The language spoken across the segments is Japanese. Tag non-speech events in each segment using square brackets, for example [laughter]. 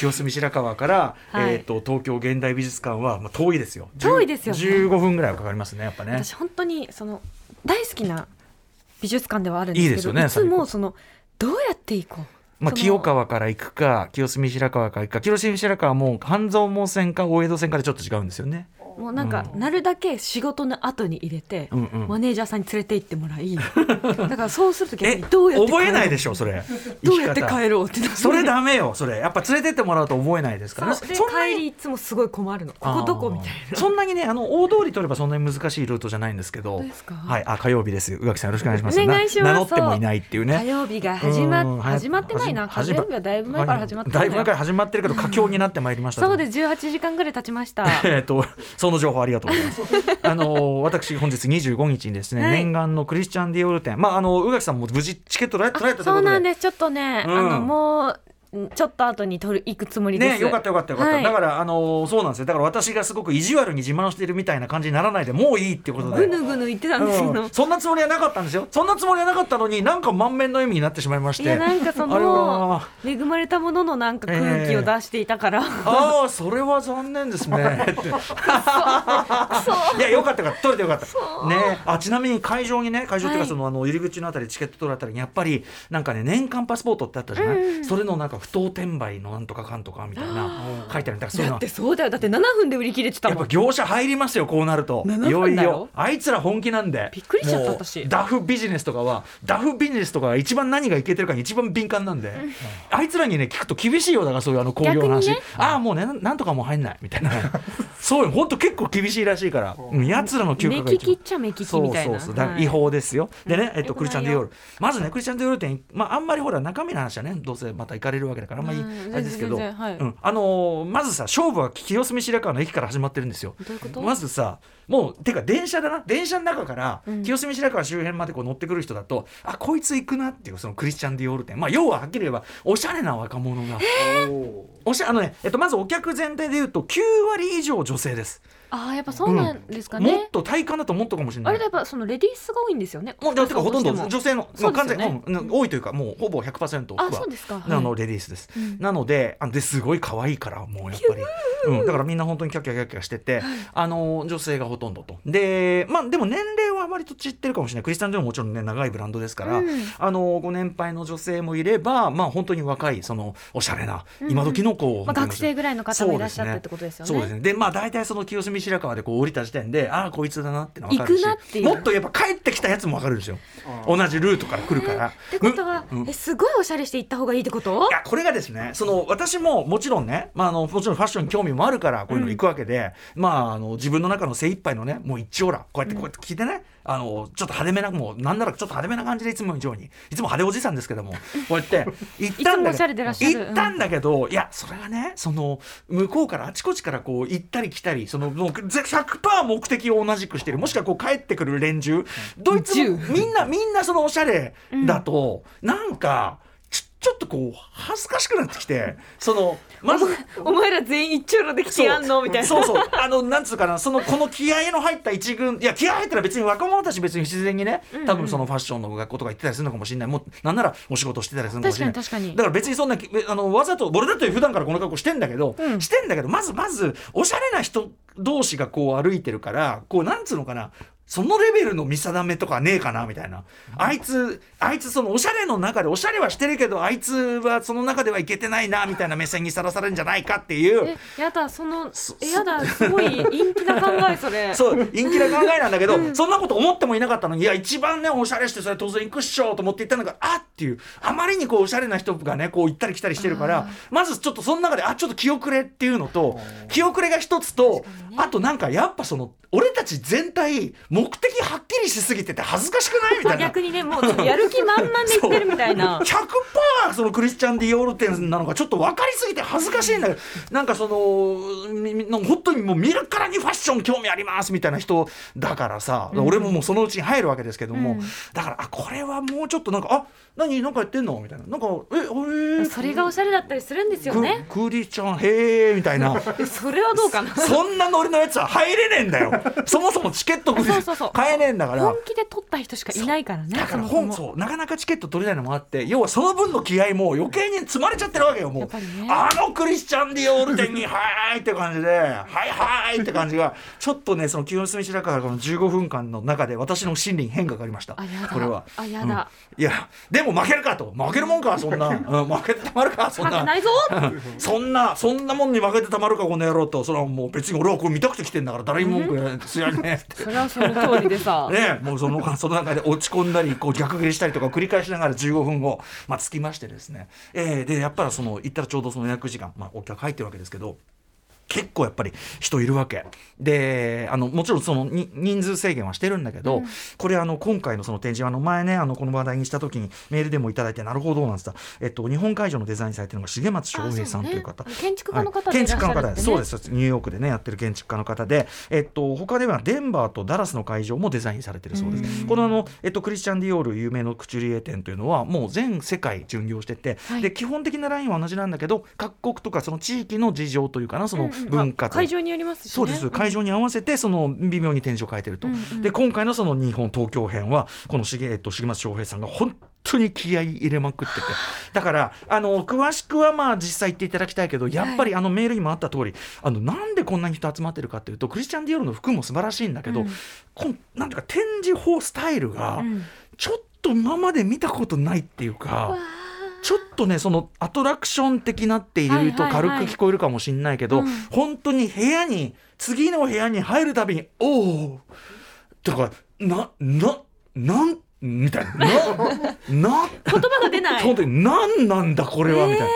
清澄白河から、はい。えー、と東京現代美術館は、まあ、遠いですよ。遠いですよね。15分ぐらいはかかりますねやっぱね。私本当にその大好きな美術館ではあるんですけどいいですよねつもそのどうやって行こう？まあ、清川から行くか清澄白河から行くか清澄白河はもう半蔵門線か大江戸線かでちょっと違うんですよね。もうなんか、なるだけ仕事の後に入れて、うんうん。マネージャーさんに連れて行ってもらい [laughs] だからそうすると逆えにどうやって覚えないでしょそれ。[laughs] どうやって帰ろうってそれダメよそれ。やっぱ連れてってもらうと覚えないですから。そ帰りいつもすごい困るの。ここどこみたいな。そんなにねあの大通り取ればそんなに難しいルートじゃないんですけど。はい。あ火曜日です宇垣さんよろしくお願いします。お願いします。な名乗ってもいないっていうね。火曜日が始まうん始まってないな。火曜日はだいぶ前から始まってだいぶ前からす始まってるけど佳境になってまいりました。そうです。18時間ぐらい経ちました。[laughs] えっとその情報ありがとうございます。あの私本日25日にですね、はい念願のクリスチャンディオール店、まああの宇垣さんも無事チケット取られたというそうことで。なんですちょっとね、うんあのもうんちょっと後に取る行くつもりです。ね、よかったよかったよかった、はい。だからあのそうなんですよ。だから私がすごく意地悪に自慢してるみたいな感じにならないでもういいってことで。ぐぬぐぬ言ってたんですけど、うん。そんなつもりはなかったんですよ。そんなつもりはなかったのになんか満面の笑みになってしまいまして。いやなんかそのは。恵まれたもののなんか空気を出していたから、ああそれは残念ですね。[laughs] [laughs] いやよかったよかった。取れてよかった。ね。あちなみに会場にね会場っていうかはいその,、あの入り口のあたりチケット取られたりにやっぱりなんかね年間パスポートってあったじゃない、うん。それのなんか不当転売のなんとかかんとかみたいな書いてある。んだからそういうだってそうだよ。だって7分で売り切れてたやっぱもん業者入りますよこうなると。7いよ。いよよ。あいつら本気なんで。びっくりしちゃったもう私。ダフビジネスとかはダフビジネスとかが一番何がいけてるかに一番敏感なんで、あいつらにね聞くと厳しいよだからそういうあの工業の話、ね。ああもうねなんとかもう入んない。みたいな。[laughs] そうよ。本当結構厳しいらしいから、うん、やつらの嗅目覚が一番。利きっちゃ目利きそうみたいな。そうそうだからはい。違法ですよ、でね、えっと、クリスチャン・ディオール。まずねクリスチャン・ディオール店、まあ、あんまりほら中身の話はねどうせまた行かれるわけだからあんまりうんあれですけど、全然はい。うん、あのーまずさ勝負は清澄白河の駅から始まってるんですよ。まずさもうてか電車だな。電車の中からうん。清澄白河周辺までこう乗ってくる人だと、あこいつ行くなっていうそのクリスチャン・ディオール店。まあ要ははっきり言えばおしゃれな若者が、おしゃあのね、えっと、まずお客全体で言うと9割以上女性です、ああやっぱそうなんですかもねっ、と体感だともっとかもしれない。あれだやっぱそのレディースが多いんですよね。もうだかほとんど女性のね。もう完全に、うん。多いというかもうほぼ100%はあそうですか。あのはい。レディースです、うん。なのであのですごい可愛いからもうやっぱり、うん、だからみんな本当にキャッキャキャッキャしてて、あの女性がほとんどと。でまあでも年齢は割と散ってるかもしれない。クリスタン・ディオンももちろんね長いブランドですから、うん。あのご年配の女性もいればまあ本当に若いそのおしゃれなうん。今時の子を、まあ、学生ぐらいの方もいらっしゃってってことですよね。そうですね。で、まあ大体その清澄白河でこう降りた時点で、ああこいつだなっての分かるし、行くなっていう。もっとやっぱ帰ってきたやつも分かるんですよ。同じルートから。来るから。ってことは、うん。えすごいおしゃれして行った方がいいってこと？いやこれがですねその私ももちろんね、まあ、あのもちろんファッションに興味もあるからこういうの行くわけで、まああの自分の中の精一杯のねもう一応らこうやってこうやって聞いてね、あのちょっと派手めなもうなんならちょっと派手めな感じでいつも以上に。いつも派手おじさんですけどもこうやって [laughs] 行ったんだいつもおしゃれでいらっしゃる。行ったんだけど、いやそれがねその向こうからあちこちからこう行ったり来たりそのもうぜ100%目的を同じくしてる。もしくはこう帰ってくる連中。どいつも10みんなみんなそのおしゃれだと、なんかちょっとこう恥ずかしくなってきて [laughs] そのまずお前ら全員一丁羅で来てやんのみたいな。そうそう。[laughs] あのなんつうかなそのこの気合の入った一軍いや気合入ったら別に若者たち別に自然にね多分そのファッションの学校とか行ってたりするのかもしれない。もうなんならお仕事してたりするのかもしれない。だから別にそんなきあのわざと俺だって普段からこの格好してんだけど、うん。してんだけどまずまずおしゃれな人同士がこう歩いてるからこうなんつうのかなそのレベルの見定めとかねえかなみたいな、あいつあいつそのおしゃれの中でおしゃれはしてるけどあいつはその中ではいけてないなみたいな目線にさらされるんじゃないかっていう。えやだそのやだすごい陰気な考えそれ。[laughs] そう陰気な考えなんだけど、そんなこと思ってもいなかったのにいや一番ねおしゃれしてそれ当然行くっしょと思って言ったのがあっていう。あまりにこうおしゃれな人がねこう行ったり来たりしてるからまずちょっとその中であちょっと気遅れっていうのと気遅れが一つと、あとなんかやっぱその俺たち全体目的はっきりしすぎてて恥ずかしくないみたいな。逆にねもうやる気満々で言ってるみたいな。100%そのクリスチャン・ディオール店なのがちょっと分かりすぎて恥ずかしいんだけど。なんかその本当にもう見るからにファッション興味ありますみたいな人だからさ、俺ももうそのうちに入るわけですけども、うん。だからあこれはもうちょっとなんかあ何なんかやってんのみたいな。なんかえあれ？それがおしゃれだったりするんですよね。ククリスチャンへえみたいな。え [laughs] それはどうかな。そんなノリのやつは入れねえんだよ [laughs] そもそもチケットそうそうそう。買えねえんだから。本気で撮った人しかいないからねだから本そう。なかなかチケット取れないのもあって要はその分の気合も余計に積まれちゃってるわけよもう、ね。あのクリスチャン・ディオール店に「はいはい」って感じで「はいはい」って感じがちょっとねその清澄白河からの15分間の中で私の心理に変化がありました。これは。あやだ、いやでも負けるかと。負けるもんかそんな、うん、負けてたまるかそんな。負けないぞ。そんなそんなもんに負けてたまるかこの野郎と。それはもう別に俺はこれ見たくて来てんだから誰に文句ないすやね。それはその通りでさ、[laughs] ね、もうそのその中で落ち込んだりこう逆切れしたりとか繰り返しながら15分後、まあ、着きましてですね、えー、でやっぱりその行ったらちょうどその予約時間、まあ、お客入ってるわけですけど。結構やっぱり人いるわけ。であのもちろんそのに人数制限はしてるんだけど、うん。これあの今回のその展示はあの前ねあのこの話題にした時にメールでもいただいてなるほどなんつった、えっと、日本会場のデザインされてるのが重松翔平さんという方。ね。建築家の方はいでいらっしゃるってね。建築家の方ですそうです。ニューヨークでねやってる建築家の方で、えっと、他ではデンバーとダラスの会場もデザインされてるそうです。うん。このあの、えっと、クリスチャン・ディオール有名のクチュリエ店というのはもう全世界巡業してて、はい。で基本的なラインは同じなんだけど各国とかその地域の事情というかなそのうんうん文化と、あ会場によりますし、ね、そうです。会場に合わせてその微妙に展示を変えてると、うん。うんで今回のその日本東京編はこの重,、えっと、重松翔平さんが本当に気合い入れまくってて。だからあの詳しくはまあ実際言っていただきたいけどやっぱりあのメールにもあった通りあのなんでこんなに人集まってるかっていうとクリスチャン・ディオールの服も素晴らしいんだけど、うん。こんなんていうか展示法スタイルがうん。ちょっと今まで見たことないっていうか。わちょっとねそのアトラクション的なっていはいはい軽く聞こえるかもしれないけど、うん本当に部屋に次の部屋に入るたびに「おお!」とか「なななん」みたいな「なな」[laughs] 言葉が出ない [laughs] 本当に何なんだこれはみたいな。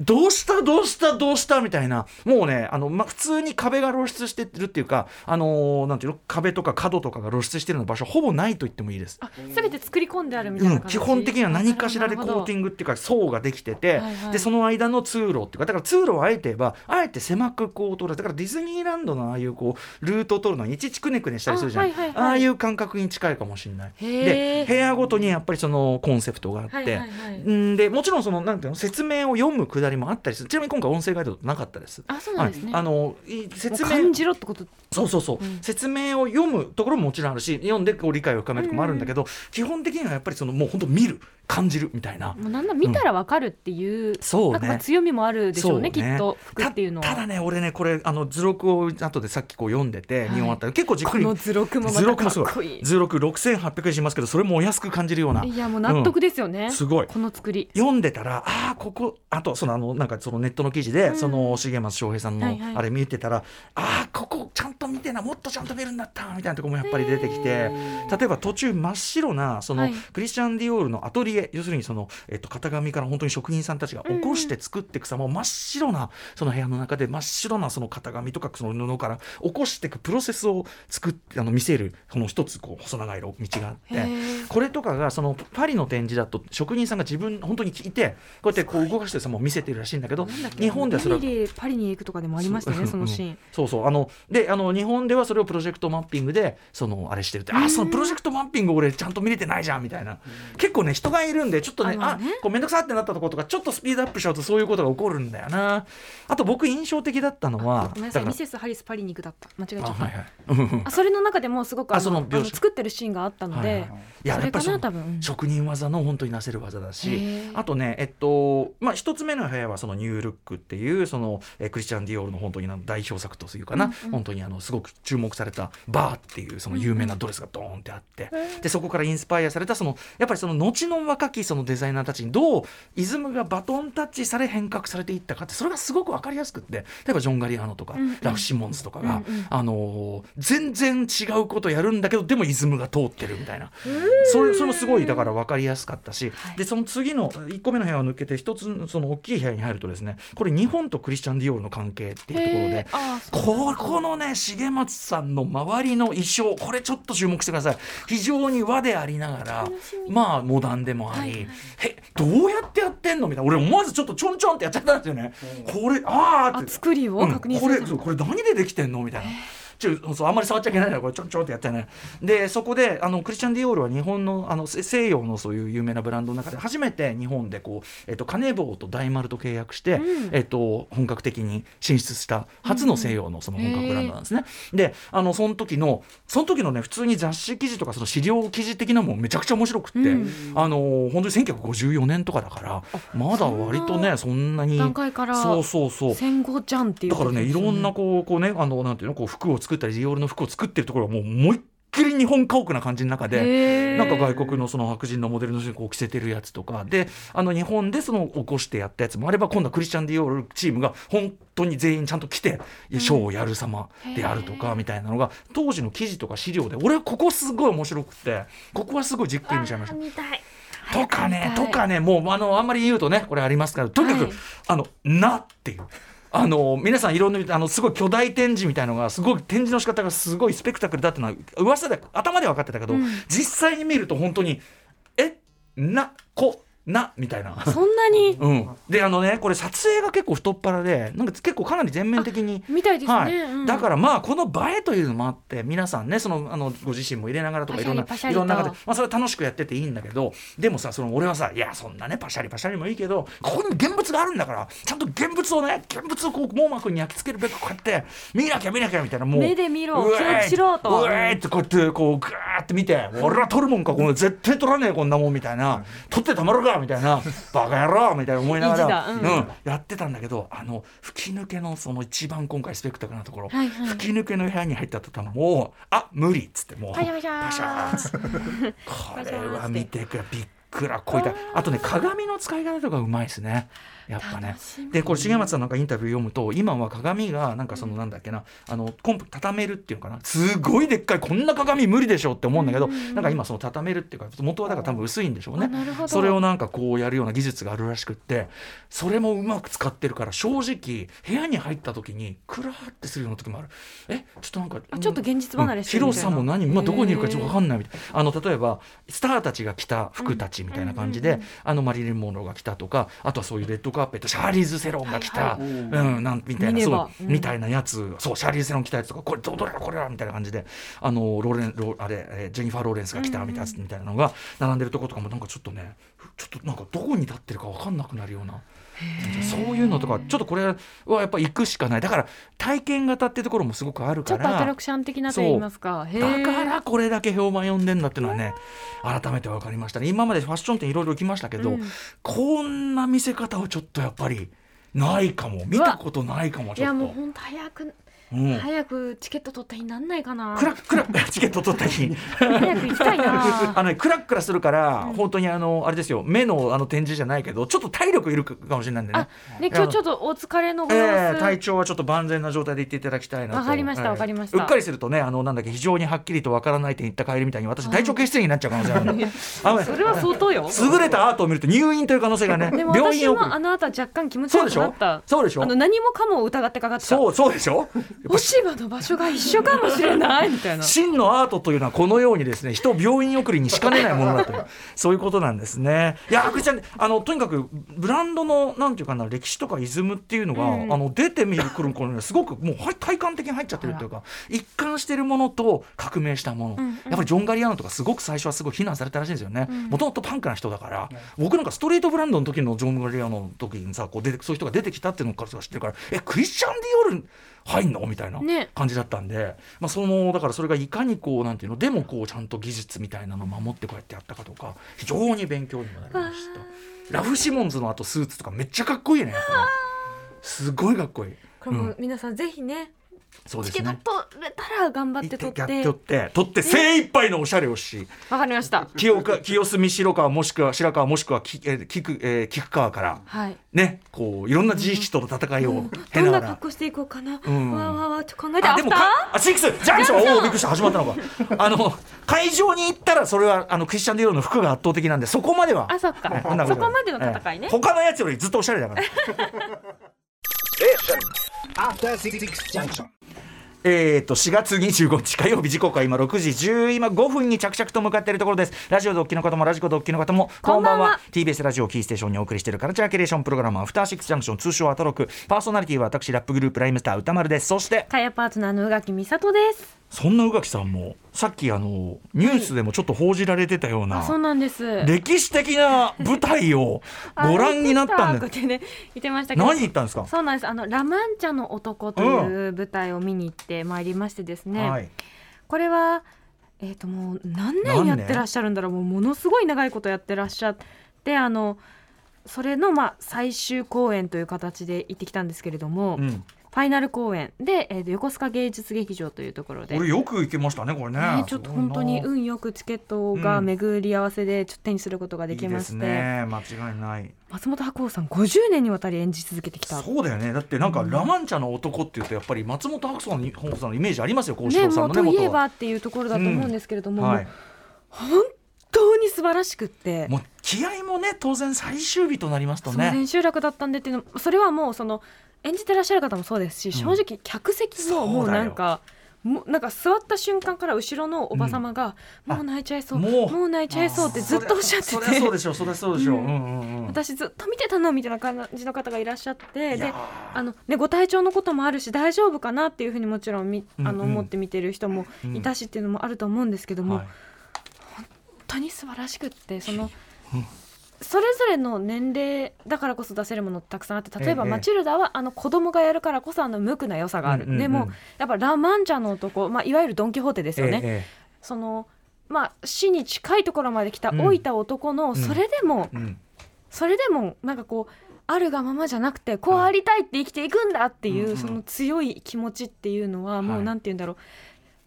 どうしたどうしたどうしたみたいな。もうねあの、ま、普通に壁が露出してるっていうかあのーなんていうの壁とか角とかが露出してるような場所ほぼないと言ってもいいです。あ全て作り込んであるみたいなうん、基本的には何かしらでコーティングっていうか層ができてて、はいはい。でその間の通路っていうかだから通路をあえて言えばあえて狭くこう通るだからディズニーランドのああいうこうルートを取るのにいちいちくねくねしたりするじゃん。あ,、あはいはいはい。あいう感覚に近いかもしれない。で部屋ごとにやっぱりそのコンセプトがあって、はいはいはいんでもちろんそのなんていうの説明を読むくだりもあったりする。ちなみに今回音声ガイドなかったです。あそうなんですね、はい、あのい説明感じろってこと？そうそうそう、うん。説明を読むところももちろんあるし読んでこう理解を深めるところもあるんだけど、基本的にはやっぱりそのもう本当見る感じるみたいな。もうなんだ見たらわかるっていう、そうなんかまあね強みもあるでしょうねきっと服っていうのは。たただね俺ねこれあの図録を後でさっきこう読んでて、はい。日本あったら結構じっくりこの図録もまたか図録もすごい図録6800円しますけどそれもお安く感じるような。いやもう納得ですよね、すごい。この作り。読んでたらああここあとそのあのなんかそのネットの記事で、うん。その重松翔平さんのあれ見てたら、ああここちゃんと見てなもっとちゃんと見るんだったみたいなところもやっぱり出てきて例えば途中真っ白なその、はい。クリスチャン・ディオールのアトリエ要するにその、えっと、型紙から本当に職人さんたちが起こして作っていく様を真っ白なその部屋の中で真っ白なその型紙とかその布から起こしていくプロセスを作ってあの見せるこの一つこう細長い道があって。これとかがそのパリの展示だと職人さんが自分本当にいてこうやってこう動かしてさもう見せてるらしいんだけど日本ではそれはパリでパリに行くとかでもありましたねそのシーン、そうそう。あのであの日本ではそれをプロジェクトマッピングでそのあれしてるってあそのプロジェクトマッピング俺ちゃんと見れてないじゃんみたいな。結構ね人がいるんでちょっとねああまあね。こうめんどくさってなったところとかちょっとスピードアップしちゃうとそういうことが起こるんだよな。あと僕印象的だったのはごめんなさい。ミセス・ハリス・パリに行くだった。間違えちゃった。あはいはい。うんうんあそれの中でもすごくあの作ってるシーンがあったので、はいはい。いやそれかやっぱりそのな多分。職人技の本当になせる技だへしーあとねえっとまあ一つ目の部屋はそのニュールックっていうそのえクリスチャン・ディオールの本当にな代表作というかな、うんうん。本当にあのすごく注目されたバーっていうその有名なドレスがドーンってあって、でそこからインスパイアされたそのやっぱりその後の若きそのデザイナーたちにどうイズムがバトンタッチされ変革されていったかってそれがすごく分かりやすくって例えばジョン・ガリアーノとか、うんうん。ラフ・シモンズとかが、うんうん。あのー全然違うことやるんだけどでもイズムが通ってるみたいな。それそれもすごいだから分かりやすかったし、はい。でその次の1個目の部屋を抜けて一つその大きい部屋に入るとですねこれ日本とクリスチャン・ディオールの関係っていうところでここのね重松さんの周りの衣装これちょっと注目してください。非常に和でありながらまあモダンでもあり、はいはいえどうやってやってんの？みたいな。俺思わずちょっとちょんちょんってやっちゃったんですよね、これあーって。あ作りを確認うん、するこれそうこれ何でできてんの？みたいな。ちょそうあんまり触っちゃいけないからこれちょんちょんってやってね。でそこであのクリスチャン・ディオールは日本のあのせ西洋のそういう有名なブランドの中で初めて日本でこう、えっと、カネボウと大丸と契約して、うん。えっと、本格的に進出した初の西洋のその本格ブランドなんですね。であのその時のその時のね普通に雑誌記事とかその資料記事的なもんめちゃくちゃ面白くって、うん。あの本当に1954年とかだからまだ割とねそんなに段階からそうそうそう。戦後じゃんっていうだからねいろんなこうこうねあのなんていうのこう服を作ったりディオールの服を作ってるところがもう思いっきり日本家屋な感じの中で。でなんか外国のその白人のモデルの人にこう着せてるやつとかであの日本でその起こしてやったやつもあれば今度はクリスチャン・ディオールチームが本当に全員ちゃんと来てショーをやる様であるとかみたいなのが当時の記事とか資料で俺はここすごい面白くてここはすごいじっくり見ちゃいました。とかねとかねもうあのあんまり言うとねこれありますからとにかく、はいあのなっていう。あの皆さんいろんなあのすごい巨大展示みたいのがすごい展示の仕方がすごいスペクタクルだっていうのは噂で頭では分かってたけど、うん。実際に見ると本当にえ？なこ？なみたいな。そんなに？うん、であのねこれ撮影が結構太っ腹でなんか結構かなり全面的にみたいですね、はい。うん。だからまあこの映えというのもあって皆さんねそのあのご自身も入れながらとかいろんないろんな中で、まあ、それは楽しくやってていいんだけどでもさその俺はさいやそんなねパシャリパシャリもいいけどここに現物があるんだからちゃんと現物をね現物をこう網膜に焼き付けるべくこうやって見なきゃ見なきゃみたいなもう目で見ろ記録しろと。うえーってこうやってこうグーって見て俺は撮るもんかこの絶対撮らねえこんなもんみたいな。撮ってたまるかみたいなバカ野郎みたいな思いながら、うん。うんやってたんだけどあの吹き抜けのその一番今回スペクタクルなところ、はいはい。吹き抜けの部屋に入った途端もうあ無理っつってもうパシャパシャー。パシャーっつって。[laughs] これは見てくれびっくらこいた。あとね鏡の使い方とかうまいですねやっぱね。でこれ重松さんなんかインタビュー読むと今は鏡がなんかそのなんだっけなあのコンプ畳めるっていうのかな。すごいでっかいこんな鏡無理でしょって思うんだけど、うんなんか今その畳めるっていうか元はだから多分薄いんでしょうね。それをなんかこうやるような技術があるらしくってそれもうまく使ってるから正直部屋に入った時にクラーってするような時もある。えちょっとなんかあちょっと現実離れしてる広さも何、まあ、どこにいるかちょっと分かんんないみたい。なあの例えばスターたちが着た服たちみたいな感じで、あのマリリン・モンローが着たとかあとはそういうレッドカーペットシャーリーズ・セロンが着た、はいうん、なんみたいな。そううん。みたいなやつ。そうシャーリーズ・セロン着たやつとかこれどどれだこれだみたいな感じで。あのローレンローあれえージェニファー・ローレンスが着たみたいなやつみたいなのが並んでるとことかもなんかちょっとねちょっとなんかどこに立ってるか分かんなくなるような。そういうのとかちょっとこれはやっぱ行くしかない。だから体験型ってところもすごくあるから。ちょっとアトラクション的なと言いますか。だからこれだけ評判呼んでんだっていうのはね改めて分かりましたね。今までファッション店いろいろ行きましたけど、うん。こんな見せ方はちょっとやっぱりないかも。見たことないかもいやちょっと。もう本当早くうん早くチケット取った日になんないかな。クラックラチケット取った日。早く行きたいな。[laughs] あのねクラックラするから、うん。本当にあのあれですよ目のあの展示じゃないけどちょっと体力いるかもしれないんでね。あね今日ちょっとお疲れの様え子、体調はちょっと万全な状態で行っていただきたいなと。わかりましたええわかりました。うっかりするとねあのなんだっけ非常にはっきりとわからない点言った帰りみたいに私体調欠失になっちゃう可能性があるそれは相当よ。優れたアートを見ると入院という可能性がねでも私もあの後は若干気持ち悪そうでしょ。くなったそうでしょ。あの何もかも疑ってかかってた。そうそうでしょ落ち葉の場所が一緒かもしれないみたいな。真のアートというのはこのようにですね人を病院送りにしかねないものだという [laughs] そういうことなんですね。いや阿久ちゃんあのとにかくブランドのなんていうかな歴史とかイズムっていうのが、うん。あの出てみる頃頃にはすごくもうはい体感的に入っちゃってるというか一貫してるものと革命したもの、うんうん。やっぱりジョン・ガリアーノとかすごく最初はすごい非難されたらしいんですよね。うんもともとパンクな人だから僕なんかストリートブランドの時のジョン・ガリアーノの時にさこう出てそういう人が出てきたっていうのから知ってるからえクリスチャン・ディオール入んの？みたいなね。感じだったんで、まあ、そのだからそれがいかにこうなんていうのでもこうちゃんと技術みたいなのを守ってこうやってやったかとか非常に勉強にもなりました。ラフ・シモンズのあとスーツとかめっちゃかっこいいねすごいかっこいい。これも皆さんぜひねそうですね。チケット取れたら頑張って取ってて。取って。取って精一杯のおしゃれをしわかりました。清か清澄白河もしくは白河もしくはきえー菊えー菊川からはい。ねこういろんな自意識との戦いをうん。どんな格好していこうかな、ん。わあわあわあちょっと考えてアあでもかあシックスジャンクションおおびっくりした。始まったのか。[laughs] あの会場に行ったらそれはあのクリスチャン・ディオールの服が圧倒的なんでそこまではーあそっか。はいそんなこまでの戦いね。ええ。他のやつよりずっとおしゃれだから。[laughs] After Six Junction. えー、と4月25日火曜日時刻は今6時10今5分に着々と向かっているところです。ラジオドッキの方もラジコドッキの方もこんばんは。TBS ラジオキーステーションにお送りしているカルチャーキュレーションプログラムアフターシックスジャンクション通称アトロク。パーソナリティは私ラップグループライムスター歌丸です。そしてかやパートナーの宇垣美里ですそんな宇垣さんもさっきあのニュースでもちょっと報じられてたような、あそうなんです。歴史的な舞台を [laughs] ご覧になったんであ言ってたってね言ってましたけど。何言ったんですか？そうなんです。あのラマンチャの男という舞台を見に行ってまいりましてですね、はい。これはえっ、ともう何年？やってらっしゃるんだろう。もうものすごい長いことやってらっしゃってあのそれのまあ最終公演という形で行ってきたんですけれども、うん、ファイナル公演。で、えーと横須賀芸術劇場というところで。これよく行けましたねこれね。ね、ちょっと本当に運よくチケットが巡り合わせでちょっと手にすることができまして、いいですね間違いない。松本白鸚さん50年にわたり演じ続けてきた。そうだよね。だってなんか、うん。ラマンチャの男っていうとやっぱり松本白鸚さんのさんのイメージありますよ幸四ね郎さもうといえばっていうところだと思うんですけれども、はい。もう本当に素晴らしくって。もう気合もね当然最終日となりますとね。千秋楽だったんでっていうのそれはもうその演じてらっしゃる方もそうですし、正直客席ももうなんかもうなんか座った瞬間から後ろのおば様が、うんもう泣いちゃいそうももうう泣いちゃいそうってずっとおっしゃってて。そりゃそうでしょうそりゃそうでしょう、私ずっと見てたのみたいな感じの方がいらっしゃってであの、ね、ご体調のこともあるし大丈夫かなっていうふうにもちろんみあの思って見てる人もいたしっていうのもあると思うんですけども、はい。本当に素晴らしくってそのうんそれぞれの年齢だからこそ出せるものたくさんあって例えばええマチルダはあの子供がやるからこそあの無垢な良さがある、でもやっぱラ・マンチャの男、まあ、いわゆるドン・キホーテですよね、えそのまあ死に近いところまで来たうん。老いた男の、ん。それでもそれでもなんかこうあるがままじゃなくてこうありたいって生きていくんだっていう、その強い気持ちっていうのはもうはい。なんて言うんだろう、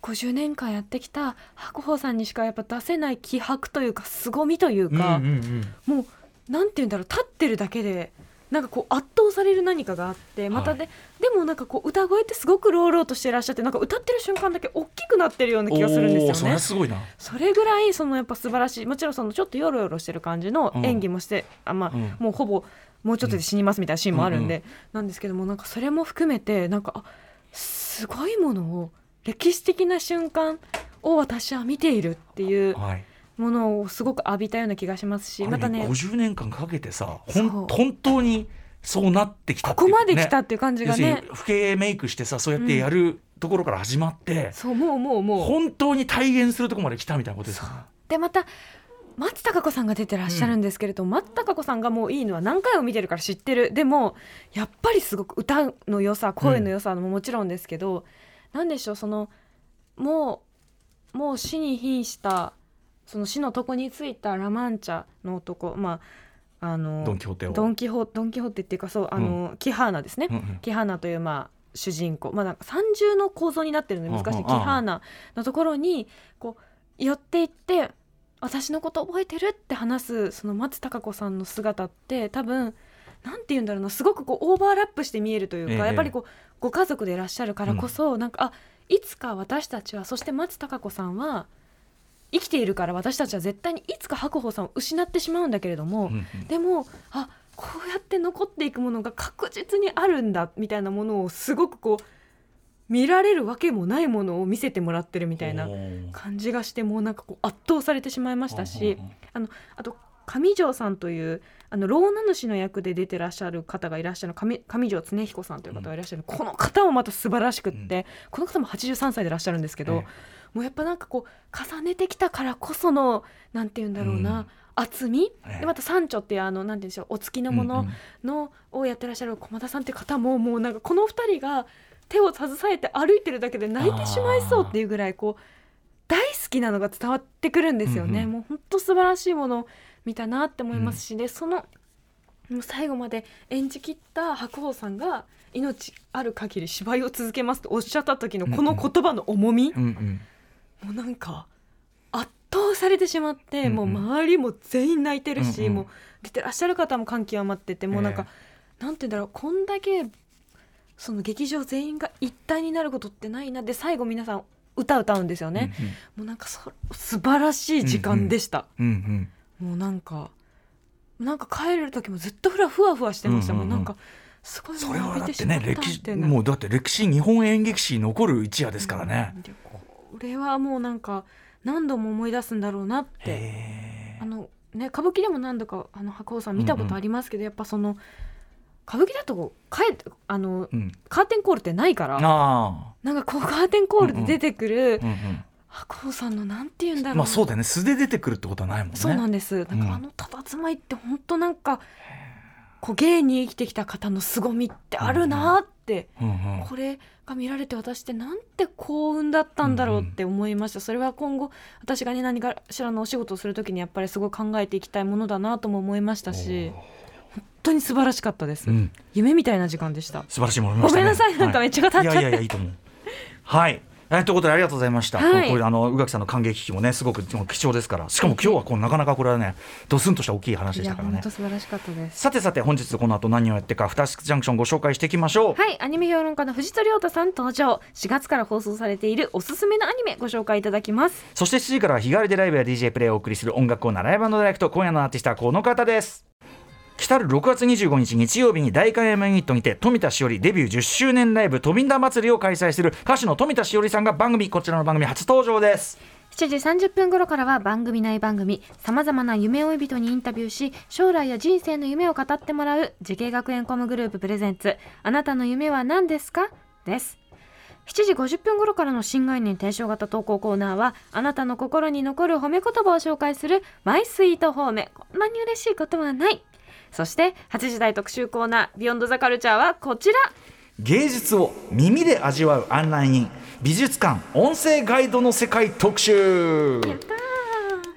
50年間やってきた白鵬さんにしかやっぱ出せない気迫というか凄みというか、うんうんうん。もうなんて言うんだろう立ってるだけでなんかこう圧倒される何かがあってまたで、でもなんかこう歌声ってすごく朗々としてらっしゃってなんか歌ってる瞬間だけ大きくなってるような気がするんですよおーそれねは。すごいな。それぐらいそのやっぱ素晴らしいもちろんそのちょっとヨロヨロしてる感じの演技もして、あまあ、うん。もうほぼもうちょっとで死にますみたいなシーンもあるんで、うんなんですけどもなんかそれも含めてなんかあすごいものを歴史的な瞬間を私は見ているっていうはい。ものをすごく浴びたような気がしますしまたね50年間かけてさ本当にそうなってきたっていうここまで来たねっていう感じがね。老けメイクしてさそうやってやるところから始まって、そうもうもうもう。本当に体現するところまで来たみたいなことですよねでまた松たか子さんが出てらっしゃるんですけれども、松たか子さんがもういいのは何回も見てるから知ってる。でもやっぱりすごく歌の良さ声の良さももちろんですけど、なんでしょうそのもうもう死に瀕したその死の床についたラ・マンチャの男まああのドン・キホーテを。ドンキホドンキホーテっていうかそうあの、キハーナですね、うんうん。キハーナというまあ主人公。まあなんか三重の構造になってるので難しい、うんうんキハーナのところにこう寄っていって私のこと覚えてるって話すその松たか子さんの姿って多分なんて言うんだろうなすごくこうオーバーラップして見えるというか、ええ。やっぱりこうご家族でいらっしゃるからこそ、なんかあいつか私たちはそして松たか子さんは生きているから私たちは絶対にいつか白鵬さんを失ってしまうんだけれども、うんうん。でもあこうやって残っていくものが確実にあるんだみたいなものをすごくこう見られるわけもないものを見せてもらってるみたいな感じがしてもうなんかこう圧倒されてしまいましたしうんうん。あのあと上条さんというあの老名主の役で出てらっしゃる方がいらっしゃる上上条恒彦さんという方がいらっしゃる、この方もまた素晴らしくって、この方も83歳でいらっしゃるんですけど、えもうやっぱなんかこう重ねてきたからこそのなんて言うんだろうな、厚み、ええでまた三丁っていうあのなんて言うんでしょうお付きのものの、をやってらっしゃる駒田さんっていう方ももうなんかこの二人が手を携えて歩いてるだけで泣いてしまいそうっていうぐらいこう大好きなのが伝わってくるんですよね、うんうん。もう本当素晴らしいもの。を見たなって思いますし、でそのもう最後まで演じきった白鵬さんが命ある限り芝居を続けますとおっしゃった時のこの言葉の重み、うんうん。もうなんか圧倒されてしまって、うんうん。もう周りも全員泣いてるし、うんうん。もう出てらっしゃる方も感極まっててもうなんか、なんて言うんだろうこんだけその劇場全員が一体になることってないなで最後皆さん歌歌うんですよね、もうなんかそ素晴らしい時間でした、うんうんもうなんかなんか帰れる時もずっとふらふわふわしてましたもん,、うんうんうん。なんかすごいそれはだってね歴史もうだって歴史日本演劇史に残る一夜ですからね、これはもうなんか何度も思い出すんだろうなって。へあのね歌舞伎でも何度かあの白鵬さん見たことありますけど、やっぱその歌舞伎だとかえあのえ、うん、カーテンコールってないから。あなんかこうカーテンコールで出てくる白鵬さんのなんて言うんだろう。まあそうだよね。素で出てくるってことはないもんね。そうなんです。なん。うんかあの佇まいって本当なんか、こう芸に生きてきた方の凄みってあるなって、うんうん。これが見られて私ってなんて幸運だったんだろうって思いました。それは今後私がね何かしらのお仕事をするときにやっぱりすごい考えていきたいものだなとも思いましたし、本当に素晴らしかったです。うん。夢みたいな時間でした。素晴らしいものね。ごめんなさい。なんかめっちゃ語っちゃって。いやいやいやいいと思う。はいえーということでありがとうございました、はい。これあの宇垣さんの感激機もねすごく貴重ですから。しかも今日はこうなかなかこれはねドスンとした大きい話でしたからね。素晴らしかったです。さてさて本日この後何をやってか「ふたしジャンクション」ご紹介していきましょう、はい、アニメ評論家の藤戸亮太さん登場。4月から放送されているおすすめのアニメご紹介いただきます。そして7時からは日替わりでライブや DJ プレイをお送りする音楽コーナーライブダイレクト今夜のアーティストはこの方です来る6月25日日曜日に代官山 UNIT にて富田しおりデビュー10周年ライブ「飛びんだ祭り」を開催する歌手の富田しおりさんが番組こちらの番組初登場です。7時30分頃からは番組内番組さまざまな夢追い人にインタビューし将来や人生の夢を語ってもらう滋慶学園 COMグループ presents。あなたの夢は何ですか？です。7時50分頃からの新概念提唱型投稿コーナーはあなたの心に残る褒め言葉を紹介する My Sweet 褒め。こんなに嬉しいことはない。そして8時台特集コーナービヨンドザカルチャーはこちら。芸術を耳で味わう案内人美術館音声ガイドの世界特集。やったー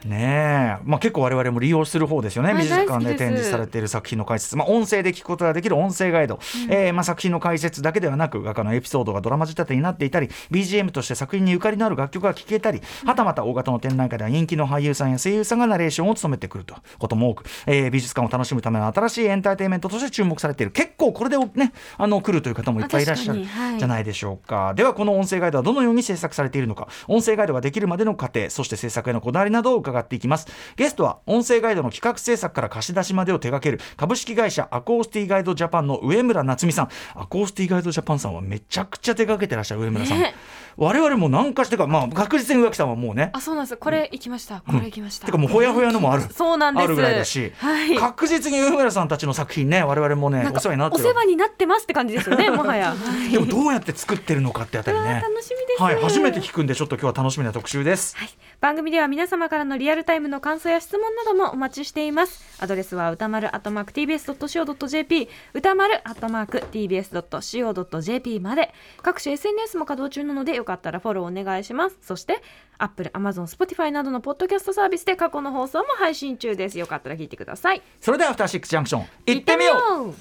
ねえ、まあ、結構我々も利用する方ですよね、はい美術館で展示されている作品の解説、まあ、音声で聞くことができる音声ガイド、えーまあ、作品の解説だけではなく画家のエピソードがドラマ仕立てになっていたり BGM として作品にゆかりのある楽曲が聴けたりはたまた大型の展覧会では人気の俳優さんや声優さんがナレーションを務めてくるとことも多く、えー美術館を楽しむための新しいエンターテインメントとして注目されている。結構これでねあの来るという方もいっぱいいらっしゃるじゃないでしょうか。ではこの音声ガイドはどのように制作されているのか。音声ガイドができるまでの過程そして制作へのこだわりなどを伺っていきます。ゲストは音声ガイドの企画制作から貸し出しまでを手掛ける株式会社アコースティガイドジャパンの上村夏美さん。アコースティガイドジャパンさんはめちゃくちゃ手掛けてらっしゃる上村さん、ね我々も何かしてかまあ確実に植木さんはもうね。あそうなんです。これ行きました。これ行きました、てかもうほやほやのもある。そうなんです。あるぐらいだし、はい。確実に上村さんたちの作品ね我々もねお世話になってる。お世話になってますって感じですよねもはや、[laughs] はい。でもどうやって作ってるのかってあたりね。楽しみです、はい初めて聞くんでちょっと今日は楽しみな特集です。はい、番組では皆様からのリアルタイムの感想や質問などもお待ちしています。アドレスは歌丸アットマーク tbs.co.jp 歌丸アットマーク tbs.co.jp まで。各種 SNS も稼働中なのでよかったらフォローお願いします。そして Apple、Amazon、Spotify などのポッドキャストサービスで過去の放送も配信中です。よかったら聞いてください。それではアフターシックスジャンクション行ってみよう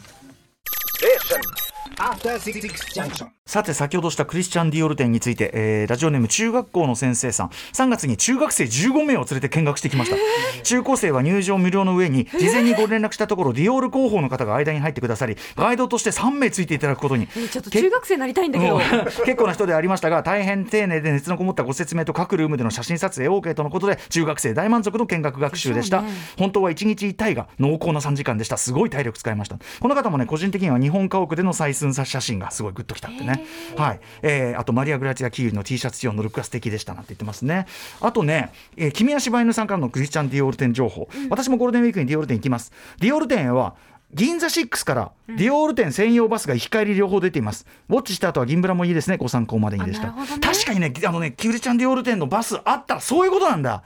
さて先ほどしたクリスチャン・ディオール展について、えーラジオネーム中学校の先生さん。3月に中学生15名を連れて見学してきました。中高生は入場無料の上に事前にご連絡したところディオール広報の方が間に入ってくださりガイドとして3名ついていただくことに。えちょっと中学生になりたいんだけど。結構な人でありましたが大変丁寧で熱のこもったご説明と各ルームでの写真撮影 OK とのことで中学生大満足の見学学習でした、ね。本当は1日1いが濃厚な3時間でした。すごい体力使いました。この方もね個人的には日本家屋での採寸写真がすごいグッときたってね。はい、えーあとマリア・グラチア・キールの T シャツ用のルックが素敵でしたなんて言ってますね。あとね、えー君は柴犬さんからのクリスチャン・ディオール店情報、私もゴールデンウィークにディオール店行きます。ディオール店へは銀座6からディオール店専用バスが行き帰り両方出ています。ウォッチした後は銀ブラもいいですね。ご参考までにでした。ね確かにね、あのね、キュリちゃんディオール店のバスあったらそういうことなんだ。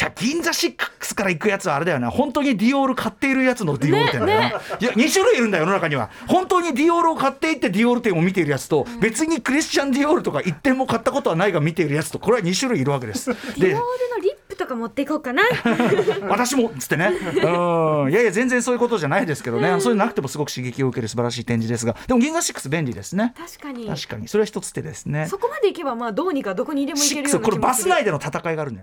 か銀座6から行くやつはあれだよね本当にディオール買っているやつのディオール店だよね。いや2種類いるんだよ世の中には。本当にディオールを買っていってディオール店を見ているやつと、別にクリスチャンディオールとか一点も買ったことはないが見ているやつとこれは2種類いるわけです。[laughs] ディオーでルのリップとか持っていこうかな。[laughs] 私もっつってね。うん。いやいや全然そういうことじゃないですけどね、そういうのなくてもすごく刺激を受ける素晴らしい展示ですが。でも銀座6便利ですね。確かに。確かに。それは一つ手ですね。そこまで行けばまあどうにかどこにでも行けるよう6これバス内での戦いがあるんだ